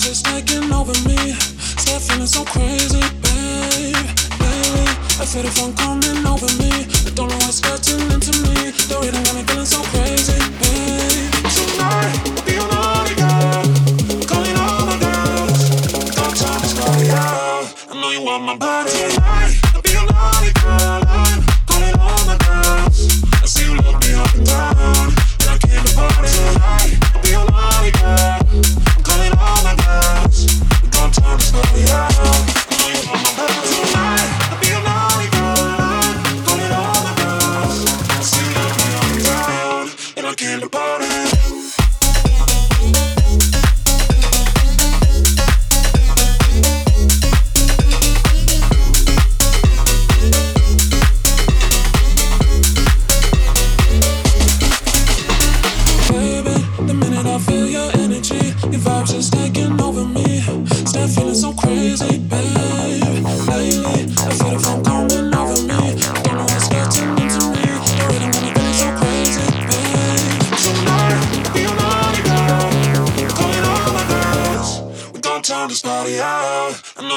Vibes just taking over me. Start feeling so crazy, babe. I feel coming over me. I don't know what's getting into me. The rhythm got me feeling so crazy,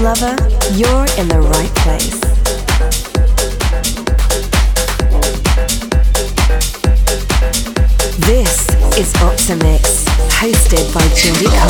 lover, you're in the right place. This is Opti'mix, hosted by Cole.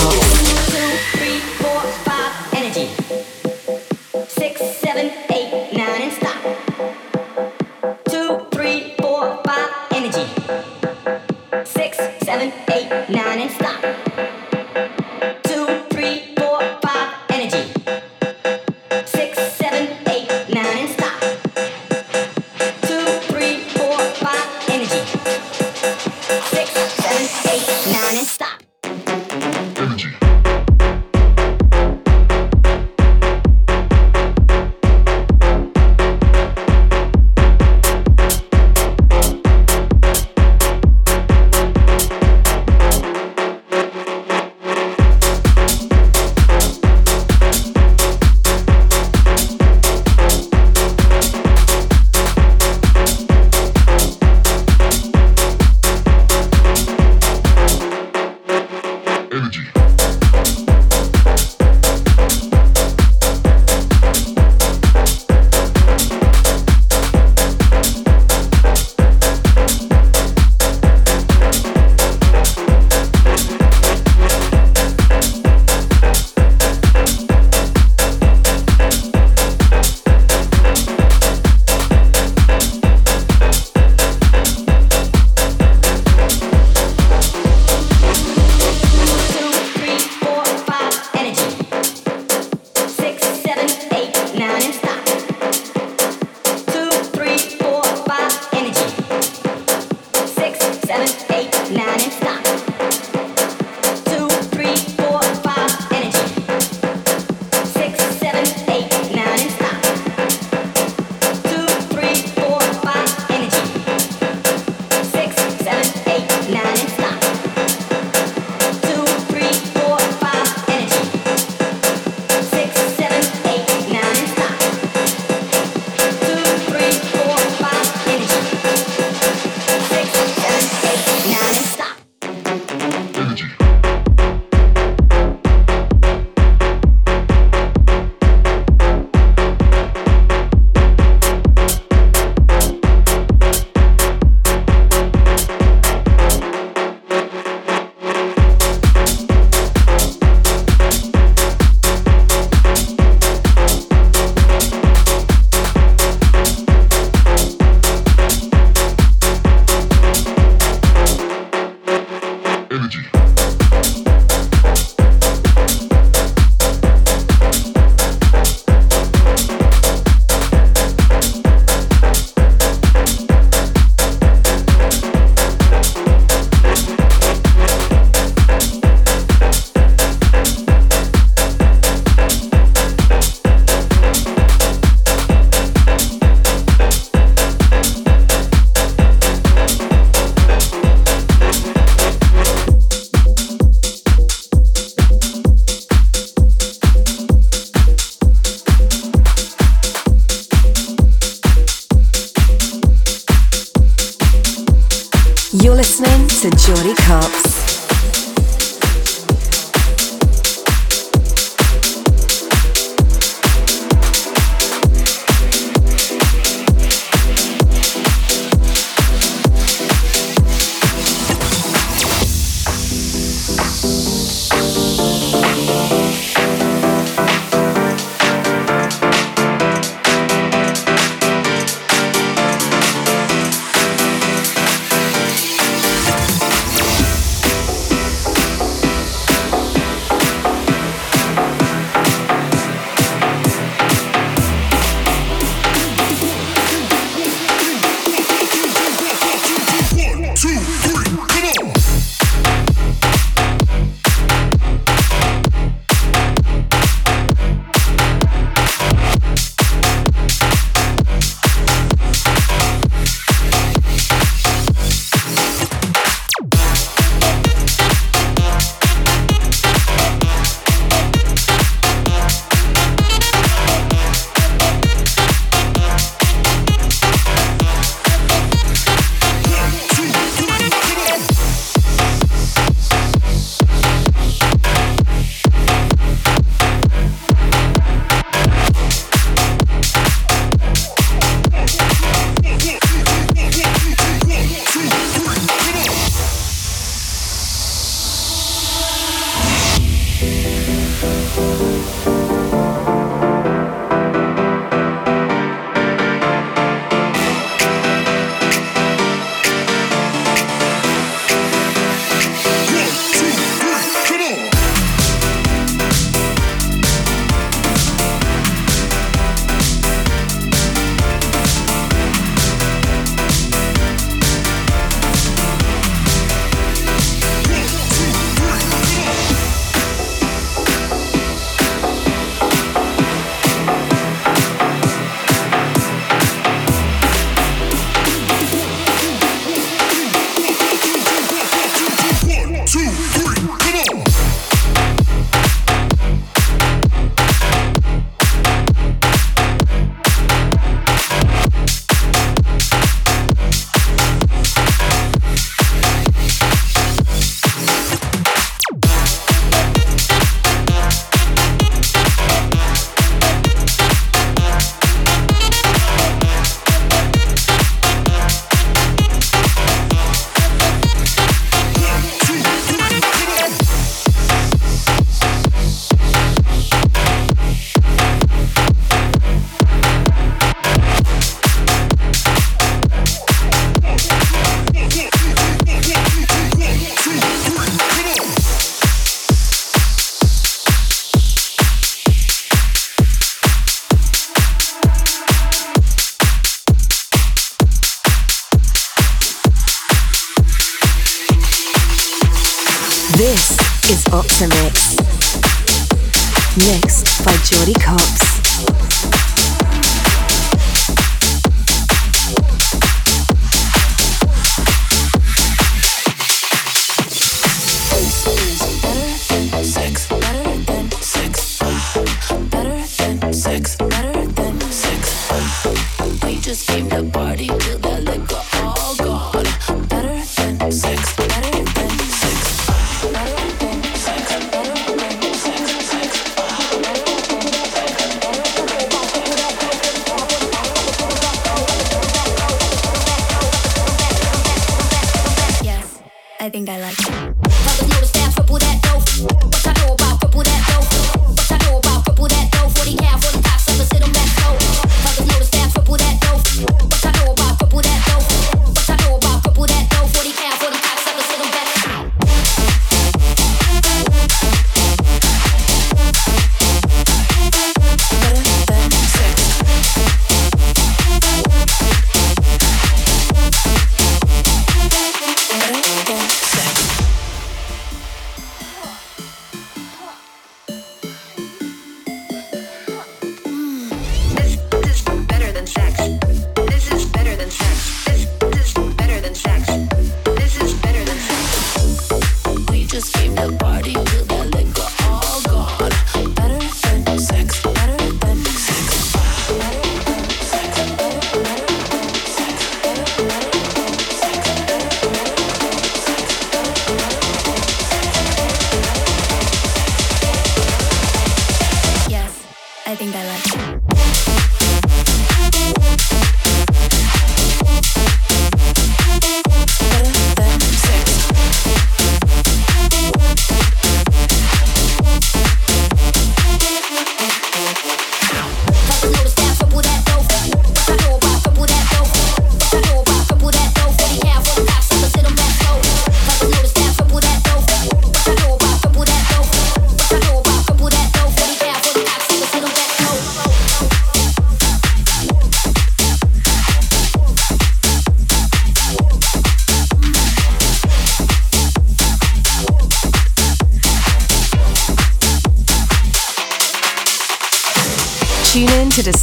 Mixed by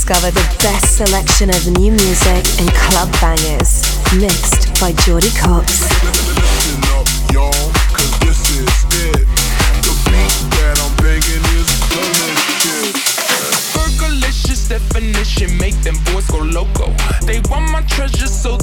discover the best selection of new music and club bangers, mixed by Jordy Copz. Listen up, y'all, cause this is it. The beat that I'm banging is delicious. definition make them boys go loco. They want my treasures so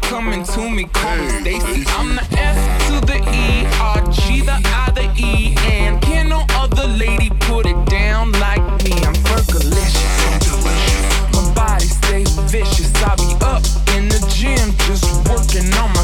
coming to me, call me Stacy. I'm the S to the E, R G the I the E, and can no other lady put it down like me? I'm fergalicious, my body stays vicious. I be up in the gym, just working on my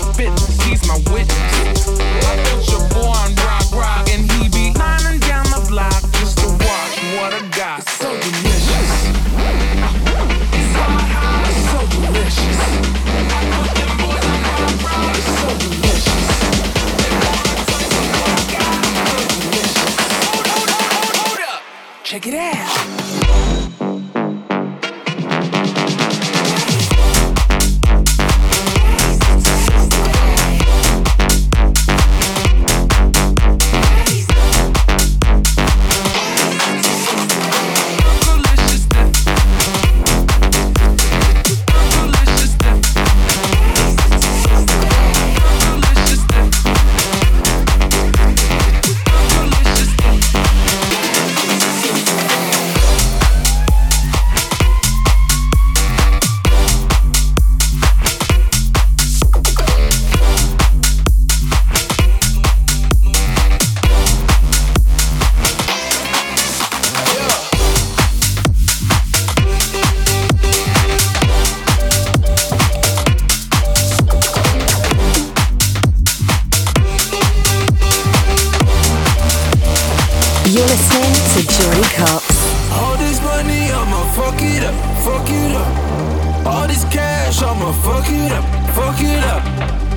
fuck it up. All this cash, I'ma fuck it up, fuck it up.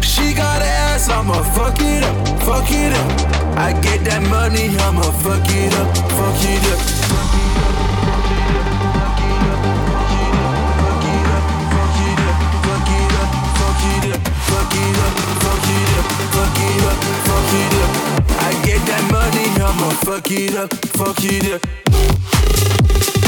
She got ass, I'ma fuck it up, fuck it up. I get that money, I'ma fuck it up, fuck it up. Fuck it up. fuck it up, fuck it up, fuck it up, fuck it up. I get that money, I'ma fuck it up, fuck it up.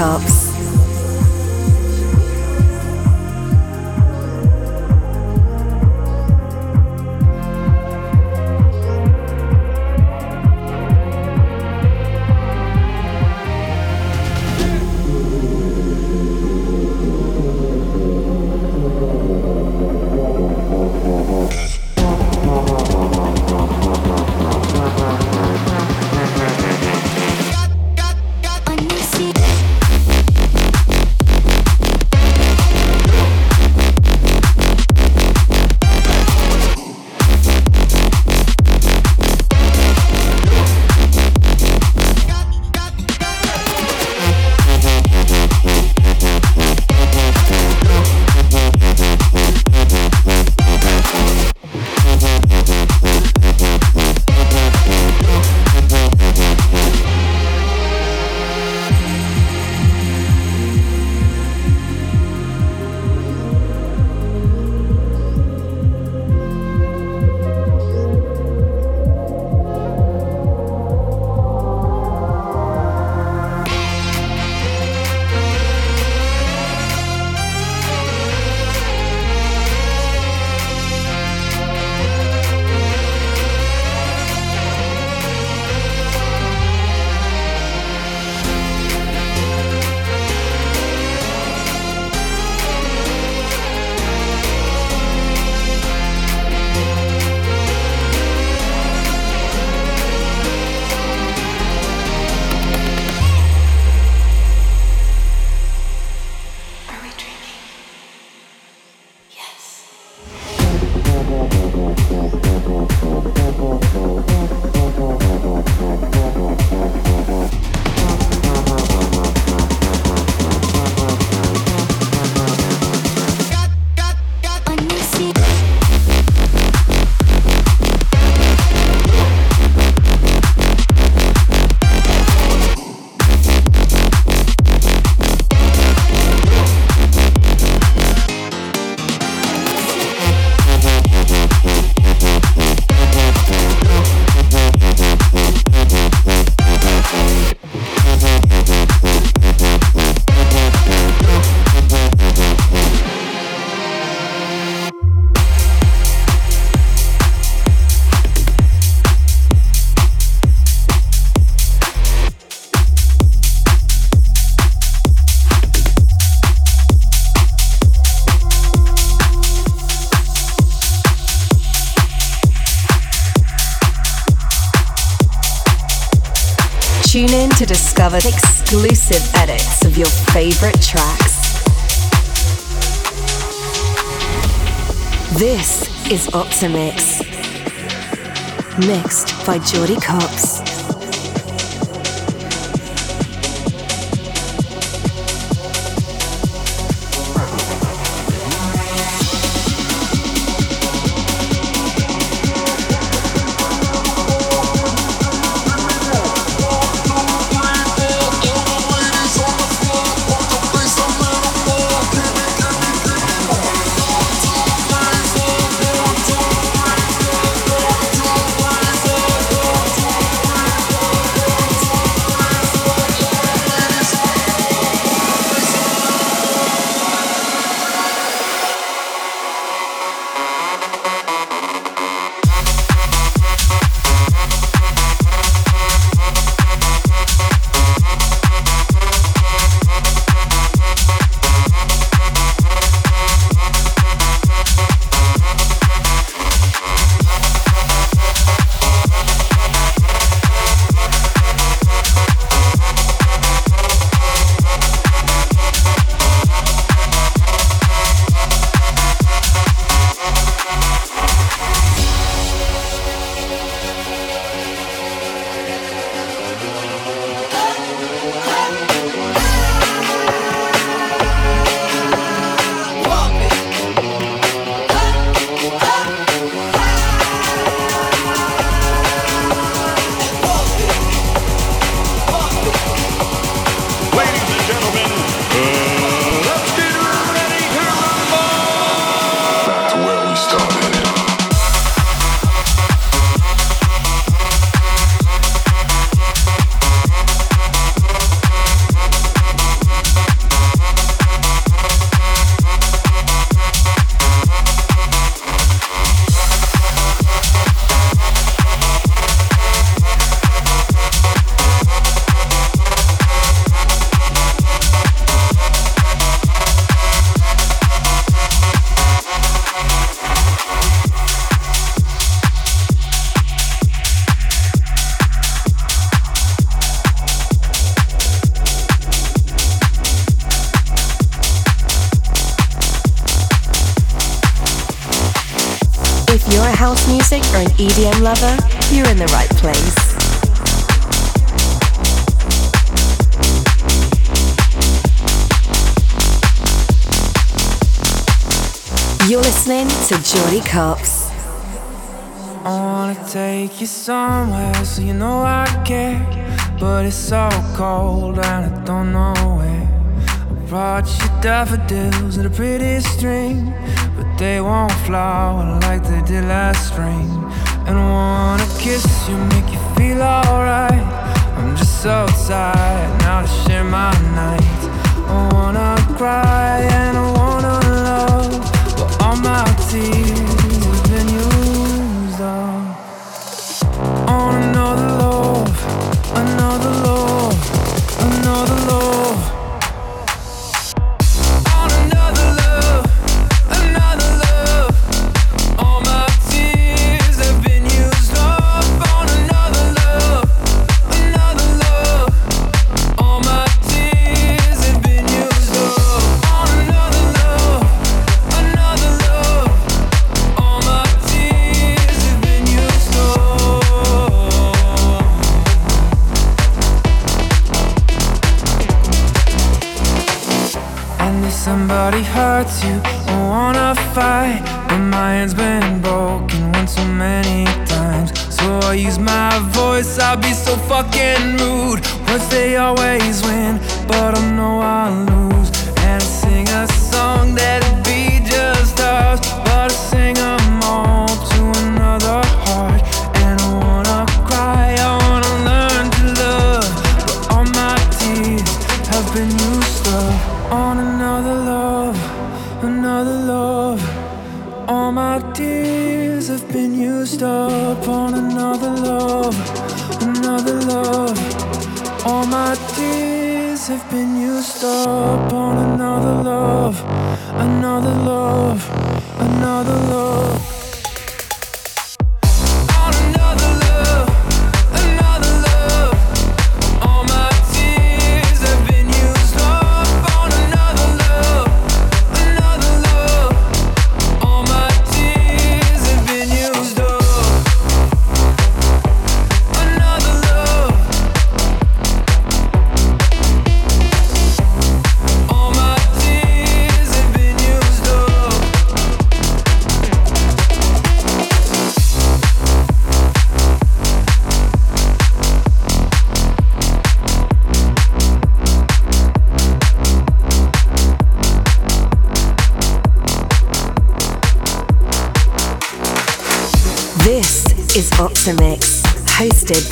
To Copz. exclusive edits of your favorite tracks. This is Opti'mix, mixed by Jordy Copz. Lover, you're in the right place. You're listening to Jordy Copz. I wanna take you somewhere so you know I care. But it's so cold and I don't know where. I brought you daffodils and a pretty string But they won't flower like they did last spring. And wanna kiss you, make you feel alright. I'm just so tired now to share my night. I wanna cry and I wanna love, but all my tears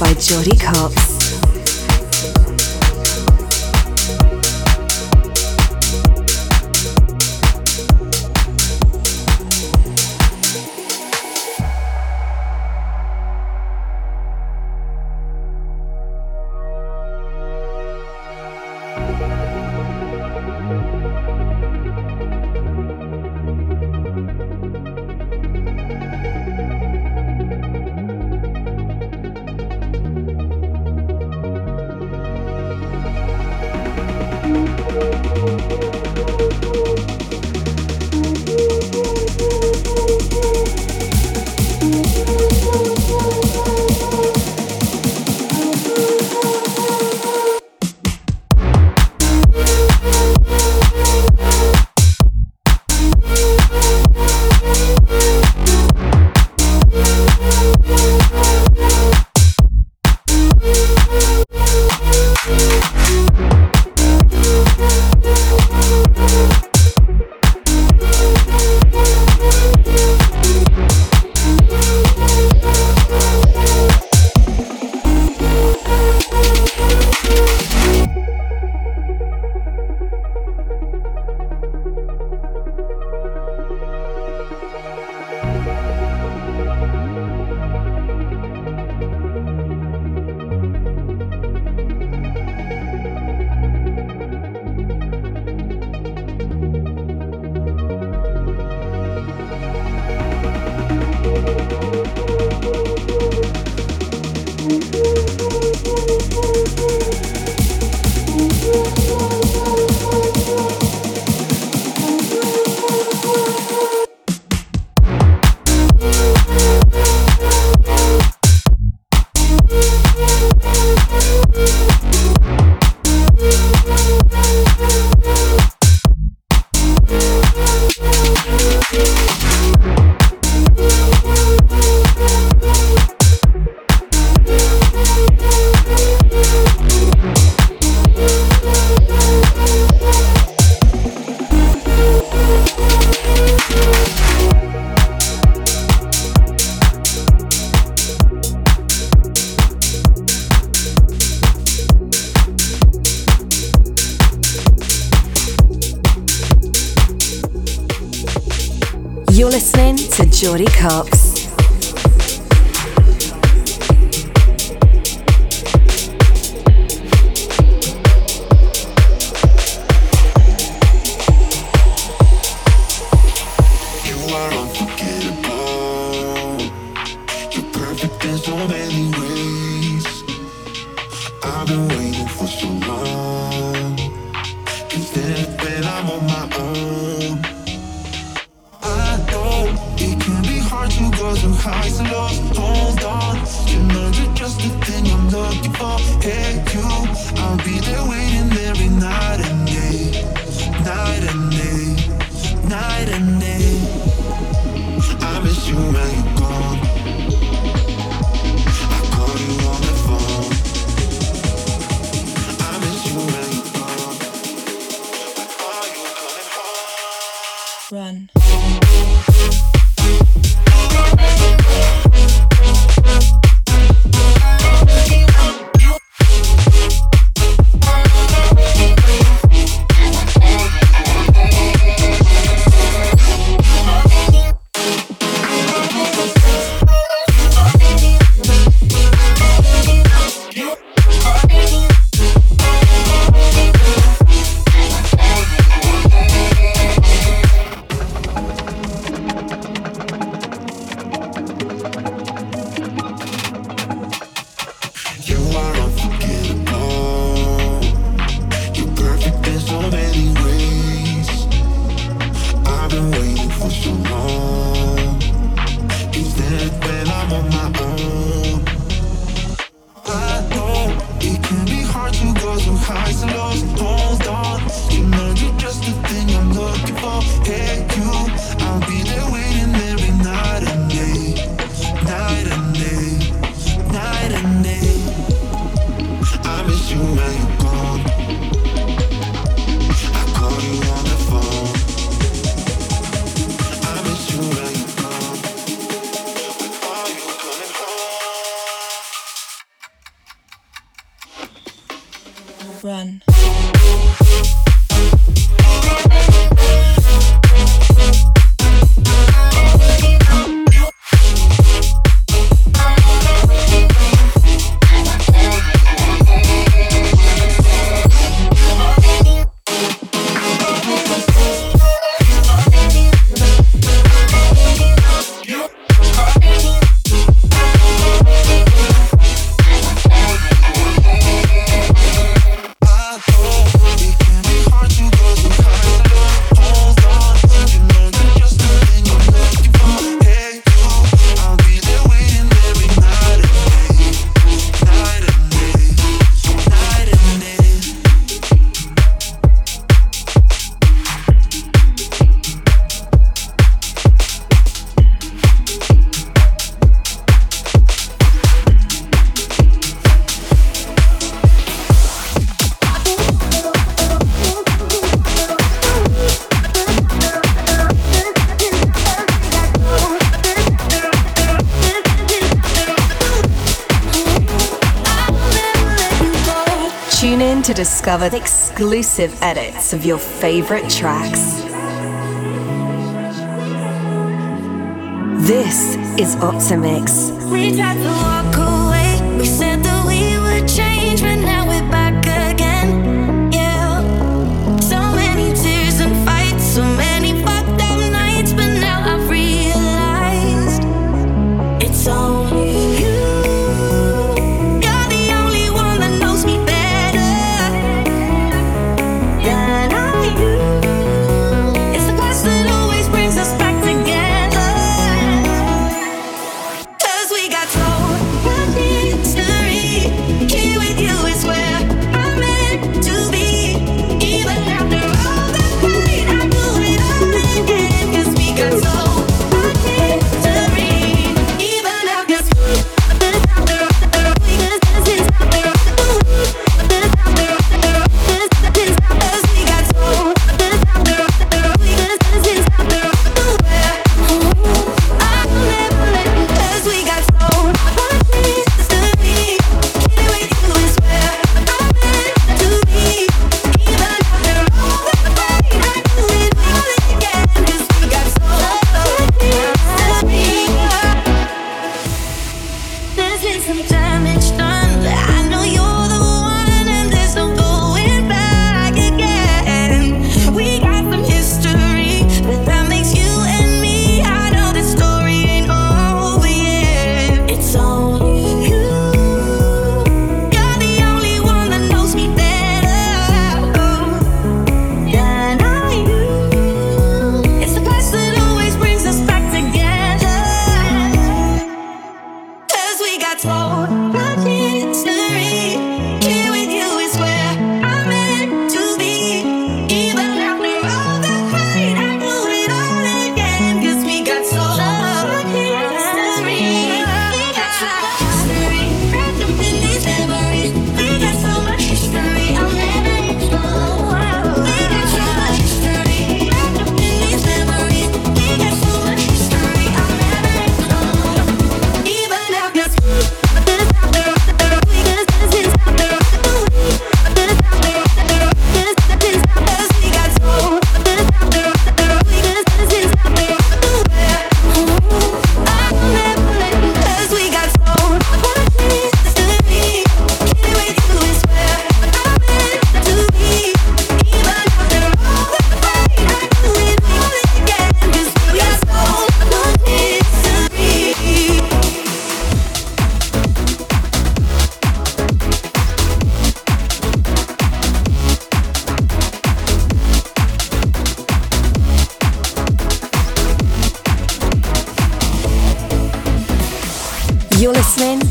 by Jordy Copz. Exclusive edits of your favorite tracks. This is Opti'mix.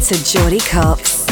To Jordy Copz.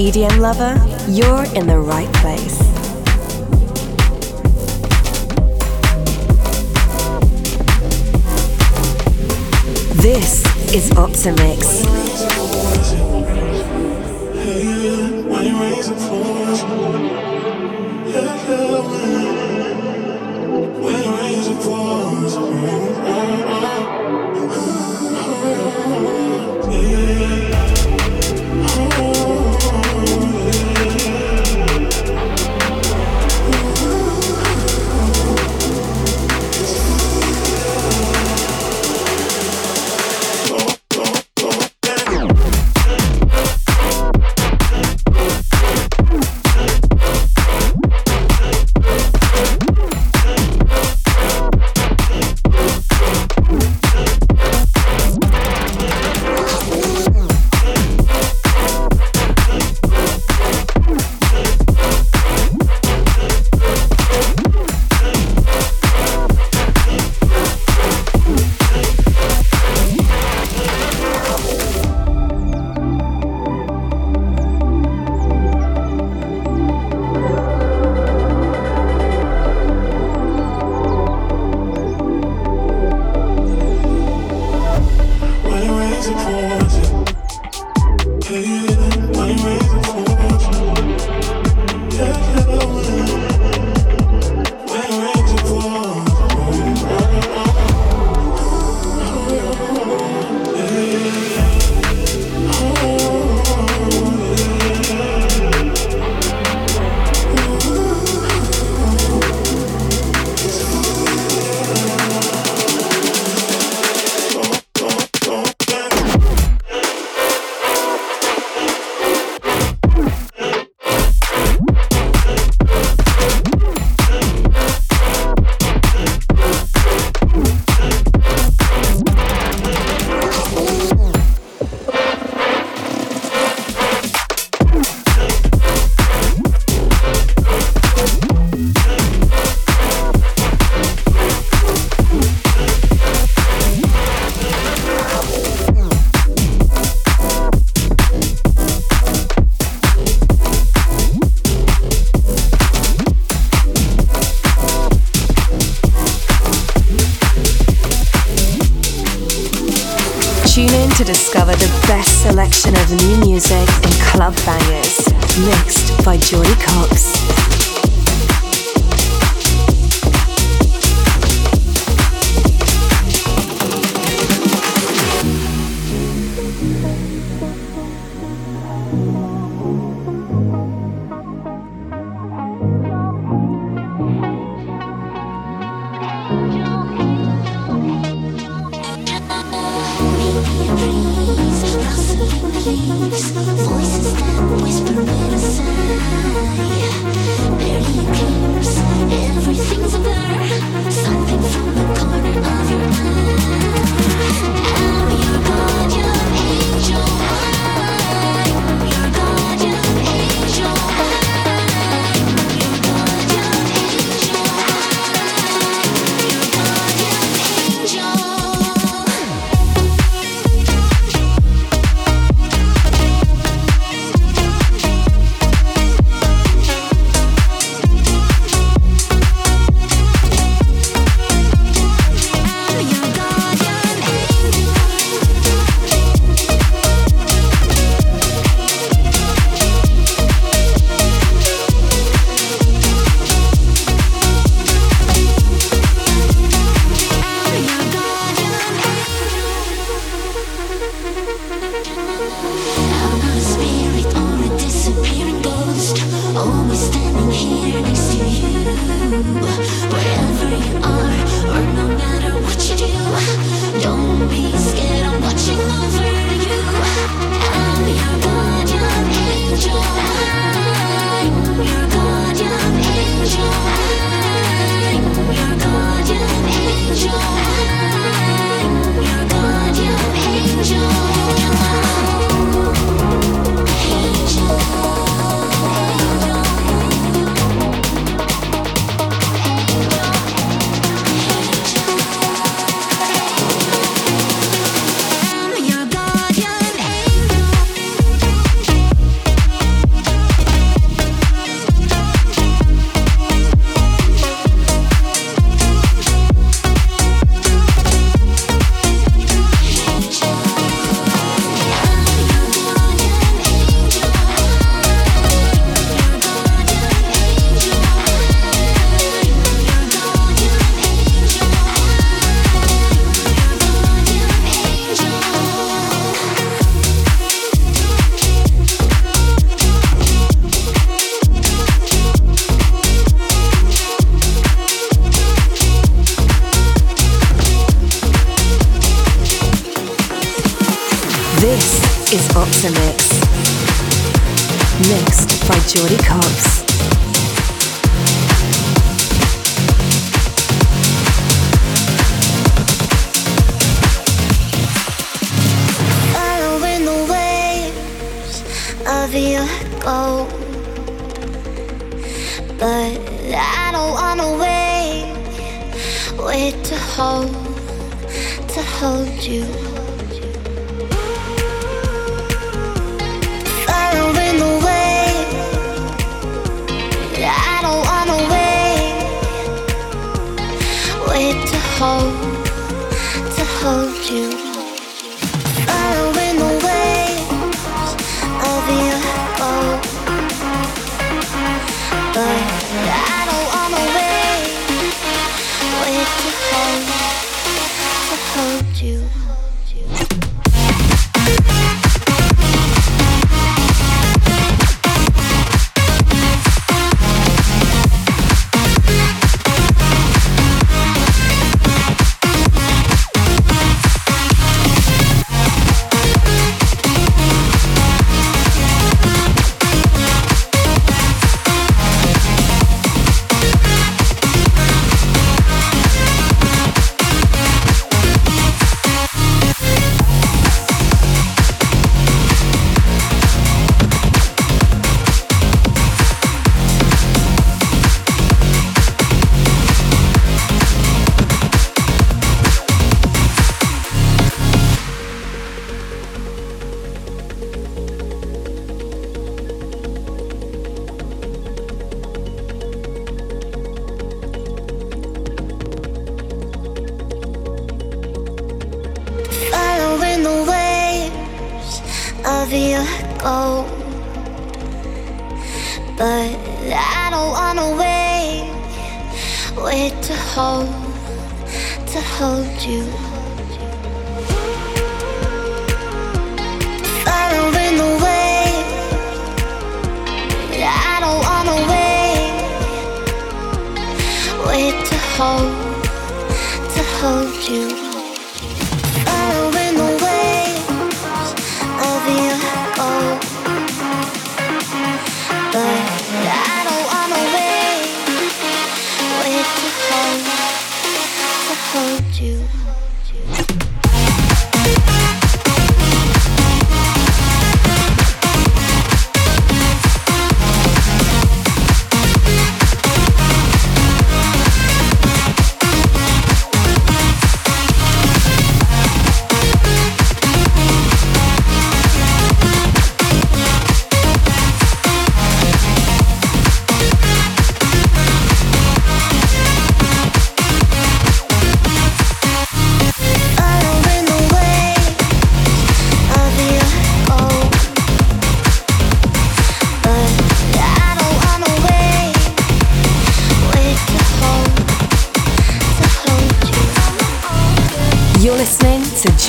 EDM lover, you're in the right place. This is Opti'mix.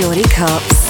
Jordy Copz.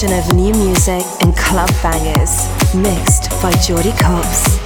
selection of new music and club bangers, mixed by Jordy Copz.